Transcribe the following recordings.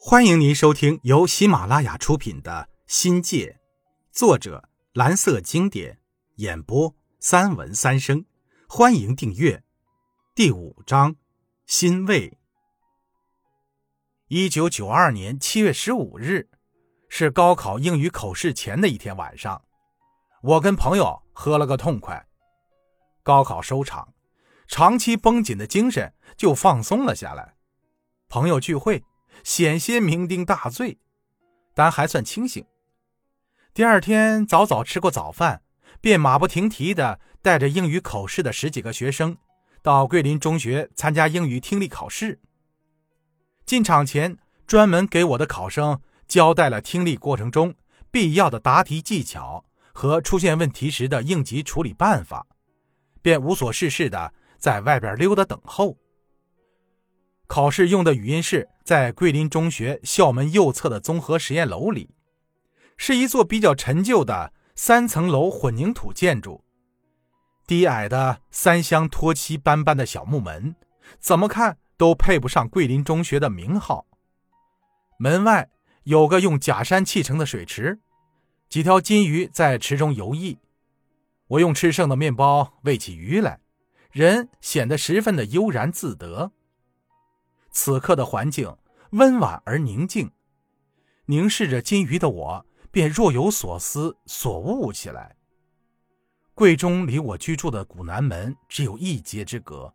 欢迎您收听由喜马拉雅出品的《新界》，作者蓝色经典，演播三文三生。欢迎订阅。第五章，欣慰。一九九二年七月十五日，是高考英语口试前的一天晚上，我跟朋友喝了个痛快。高考收场，长期绷紧的精神就放松了下来。朋友聚会。险些酩酊大醉，但还算清醒。第二天早早吃过早饭，便马不停蹄地带着英语口试的十几个学生，到桂林中学参加英语听力考试。进场前，专门给我的考生交代了听力过程中必要的答题技巧和出现问题时的应急处理办法，便无所事事地在外边溜达等候。考试用的语音室在桂林中学校门右侧的综合实验楼里，是一座比较陈旧的三层楼混凝土建筑。低矮的三厢脱漆斑斑的小木门，怎么看都配不上桂林中学的名号。门外有个用假山砌成的水池，几条金鱼在池中游弋。我用吃剩的面包喂起鱼来，人显得十分的悠然自得。此刻的环境温婉而宁静，凝视着金鱼的我，便若有所思、所悟起来。柜中离我居住的古南门只有一街之隔，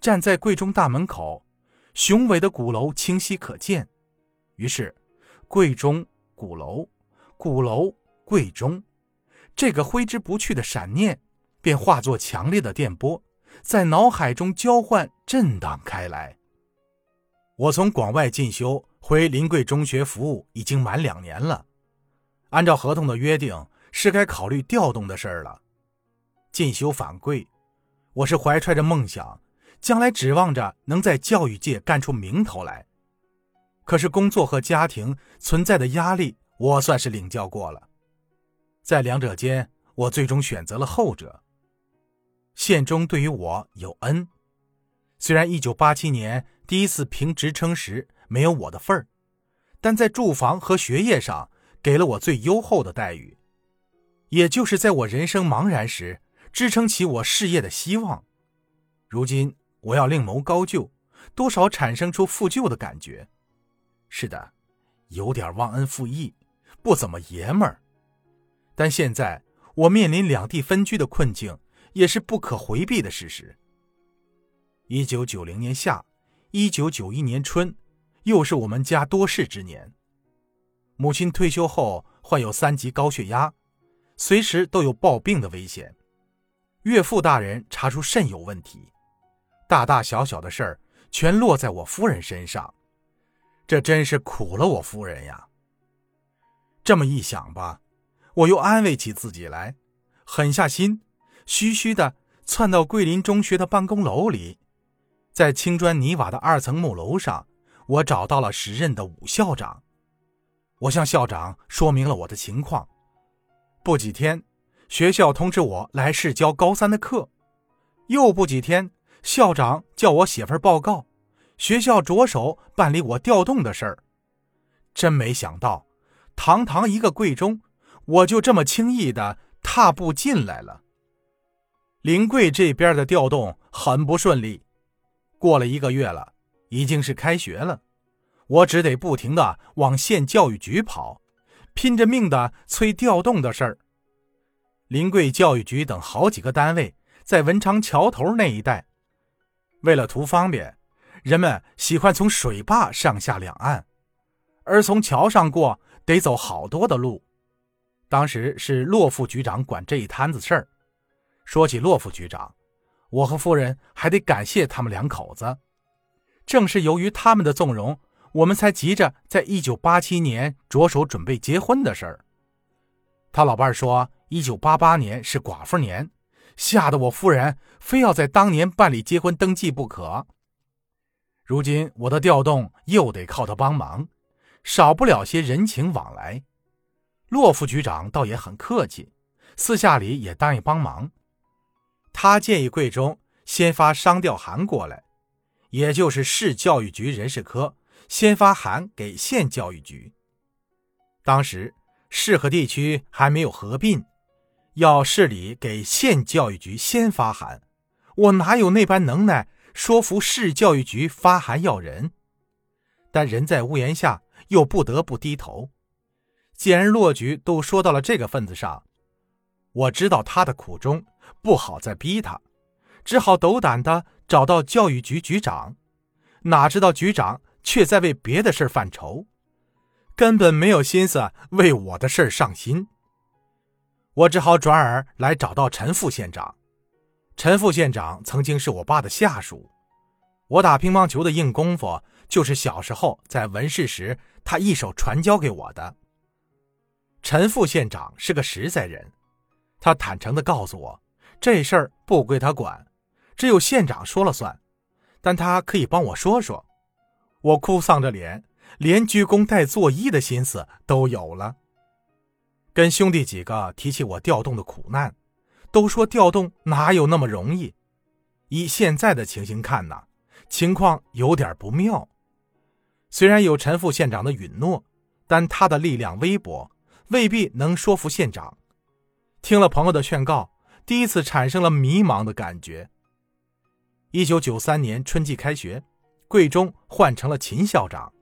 站在柜中大门口，雄伟的鼓楼清晰可见。于是，柜中鼓楼，鼓楼柜中，这个挥之不去的闪念，便化作强烈的电波，在脑海中交换震荡开来。我从广外进修回临桂中学服务已经满两年了，按照合同的约定，是该考虑调动的事儿了。进修返桂，我是怀揣着梦想，将来指望着能在教育界干出名头来。可是工作和家庭存在的压力，我算是领教过了。在两者间，我最终选择了后者。县中对于我有恩。虽然一九八七年第一次评职称时没有我的份儿，但在住房和学业上给了我最优厚的待遇，也就是在我人生茫然时支撑起我事业的希望。如今我要另谋高就，多少产生出负疚的感觉。是的，有点忘恩负义，不怎么爷们儿。但现在我面临两地分居的困境，也是不可回避的事实。一九九零年夏，一九九一年春，又是我们家多事之年。母亲退休后患有三级高血压，随时都有暴病的危险。岳父大人查出肾有问题，大大小小的事儿全落在我夫人身上，这真是苦了我夫人呀。这么一想吧，我又安慰起自己来，狠下心，虚虚的窜到桂林中学的办公楼里。在青砖泥瓦的二层木楼上，我找到了时任的武校长。我向校长说明了我的情况。不几天，学校通知我来市教高三的课。又不几天，校长叫我写份报告，学校着手办理我调动的事儿。真没想到，堂堂一个贵中，我就这么轻易的踏步进来了。临桂这边的调动很不顺利。过了一个月了，已经是开学了，我只得不停的往县教育局跑，拼着命的催调动的事儿。临桂教育局等好几个单位在文昌桥头那一带，为了图方便，人们喜欢从水坝上下两岸，而从桥上过得走好多的路。当时是骆副局长管这一摊子事儿。说起骆副局长。我和夫人还得感谢他们两口子，正是由于他们的纵容，我们才急着在一九八七年着手准备结婚的事儿。他老伴儿说，一九八八年是寡妇年，吓得我夫人非要在当年办理结婚登记不可。如今我的调动又得靠他帮忙，少不了些人情往来。骆副局长倒也很客气，私下里也答应帮忙。他建议贵中先发商调函过来，也就是市教育局人事科先发函给县教育局。当时市和地区还没有合并，要市里给县教育局先发函，我哪有那般能耐说服市教育局发函要人？但人在屋檐下，又不得不低头。既然落局都说到了这个份子上，我知道他的苦衷，不好再逼他，只好斗胆的找到教育局局长。哪知道局长却在为别的事犯愁，根本没有心思为我的事上心。我只好转而来找到陈副县长。陈副县长曾经是我爸的下属，我打乒乓球的硬功夫就是小时候在文试时他一手传教给我的。陈副县长是个实在人，他坦诚地告诉我，这事儿不归他管，只有县长说了算。但他可以帮我说说。我哭丧着脸，连鞠躬带作揖的心思都有了。跟兄弟几个提起我调动的苦难，都说调动哪有那么容易。以现在的情形看呢，情况有点不妙。虽然有陈副县长的允诺，但他的力量微薄。未必能说服县长。听了朋友的劝告，第一次产生了迷茫的感觉。一九九三年春季开学，贵中换成了秦校长，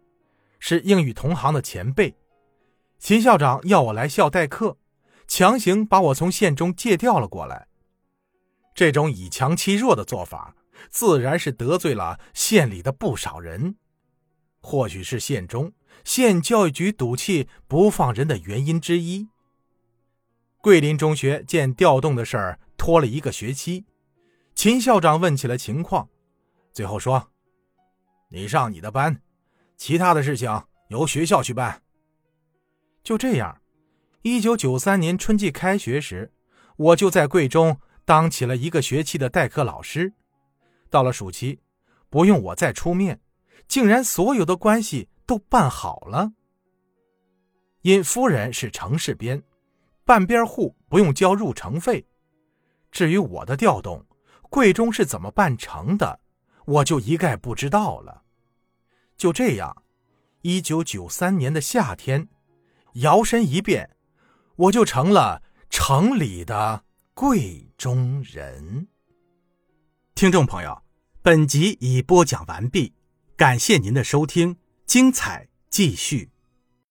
是英语同行的前辈。秦校长要我来校代课，强行把我从县中借调了过来。这种以强欺弱的做法，自然是得罪了县里的不少人。或许是县中。县教育局赌气不放人的原因之一。桂林中学见调动的事儿拖了一个学期，秦校长问起了情况，最后说：“你上你的班，其他的事情由学校去办。”就这样，一九九三年春季开学时，我就在贵中当起了一个学期的代课老师。到了暑期，不用我再出面，竟然所有的关系。都办好了。因夫人是城市编，半边户不用交入城费。至于我的调动，贵中是怎么办成的，我就一概不知道了。就这样，一九九三年的夏天，摇身一变，我就成了城里的贵中人。听众朋友，本集已播讲完毕，感谢您的收听。精彩继续。